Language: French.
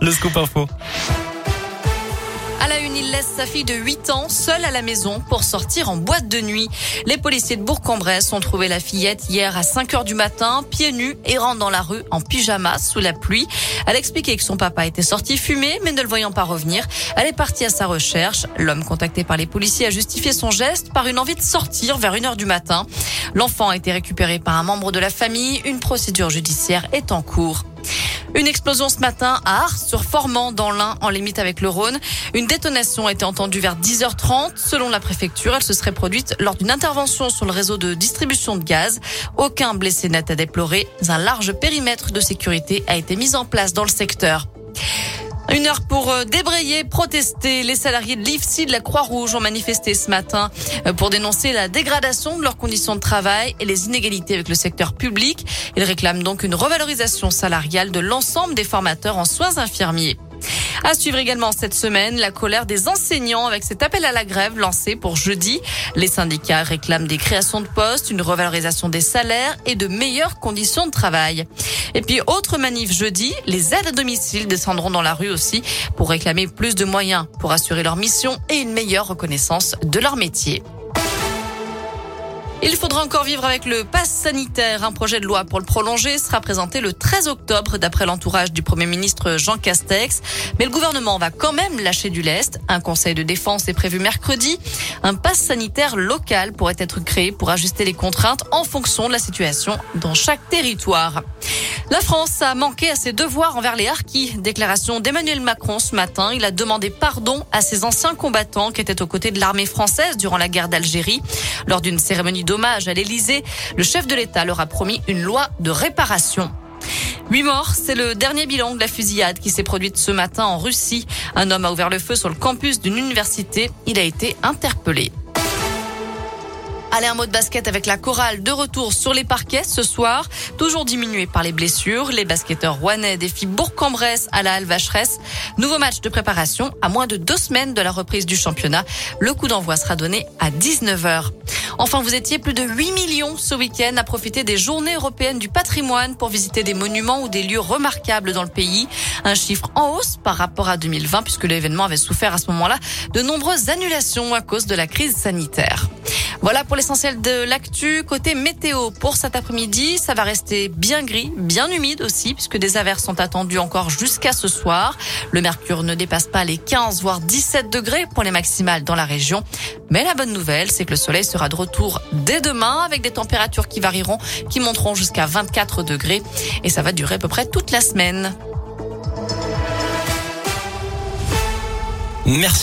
Le scoop info. À la une, il laisse sa fille de 8 ans seule à la maison pour sortir en boîte de nuit. Les policiers de Bourg-en-Bresse ont trouvé la fillette hier à 5 heures du matin, pieds nus, errant dans la rue en pyjama sous la pluie. Elle expliquait que son papa était sorti fumer, mais ne le voyant pas revenir, elle est partie à sa recherche. L'homme contacté par les policiers a justifié son geste par une envie de sortir vers 1 heure du matin. L'enfant a été récupéré par un membre de la famille. Une procédure judiciaire est en cours. Une explosion ce matin à Ars sur Formant dans l'Ain en limite avec le Rhône. Une détonation a été entendue vers 10h30. Selon la préfecture, elle se serait produite lors d'une intervention sur le réseau de distribution de gaz. Aucun blessé net à déplorer. Un large périmètre de sécurité a été mis en place dans le secteur. Une heure pour euh, débrayer, protester. Les salariés de l'IFSI de la Croix-Rouge ont manifesté ce matin euh, pour dénoncer la dégradation de leurs conditions de travail et les inégalités avec le secteur public. Ils réclament donc une revalorisation salariale de l'ensemble des formateurs en soins infirmiers. À suivre également cette semaine la colère des enseignants avec cet appel à la grève lancé pour jeudi. Les syndicats réclament des créations de postes, une revalorisation des salaires et de meilleures conditions de travail. Et puis autre manif jeudi, les aides à domicile descendront dans la rue aussi pour réclamer plus de moyens pour assurer leur mission et une meilleure reconnaissance de leur métier. Il faudra encore vivre avec le pass sanitaire. Un projet de loi pour le prolonger sera présenté le 13 octobre d'après l'entourage du Premier ministre Jean Castex. Mais le gouvernement va quand même lâcher du lest. Un conseil de défense est prévu mercredi. Un pass sanitaire local pourrait être créé pour ajuster les contraintes en fonction de la situation dans chaque territoire. La France a manqué à ses devoirs envers les harkis. Déclaration d'Emmanuel Macron ce matin. Il a demandé pardon à ses anciens combattants qui étaient aux côtés de l'armée française durant la guerre d'Algérie. Lors d'une cérémonie d'hommage à l'Élysée, le chef de l'État leur a promis une loi de réparation. Huit morts, c'est le dernier bilan de la fusillade qui s'est produite ce matin en Russie. Un homme a ouvert le feu sur le campus d'une université. Il a été interpellé. Allez, un mot de basket avec la chorale de retour sur les parquets ce soir. Toujours diminué par les blessures. Les basketteurs rouennais défient Bourg-en-Bresse à la Halle-Vacheresse. Nouveau match de préparation à moins de deux semaines de la reprise du championnat. Le coup d'envoi sera donné à 19h. Enfin, vous étiez plus de 8 millions ce week-end à profiter des journées européennes du patrimoine pour visiter des monuments ou des lieux remarquables dans le pays. Un chiffre en hausse par rapport à 2020 puisque l'événement avait souffert à ce moment-là de nombreuses annulations à cause de la crise sanitaire. Voilà pour l'essentiel de l'actu. Côté météo, pour cet après-midi, ça va rester bien gris, bien humide aussi, puisque des averses sont attendues encore jusqu'à ce soir. Le mercure ne dépasse pas les 15 voire 17 degrés pour les maximales dans la région. Mais la bonne nouvelle, c'est que le soleil sera de retour dès demain avec des températures qui varieront, qui monteront jusqu'à 24 degrés. Et ça va durer à peu près toute la semaine. Merci.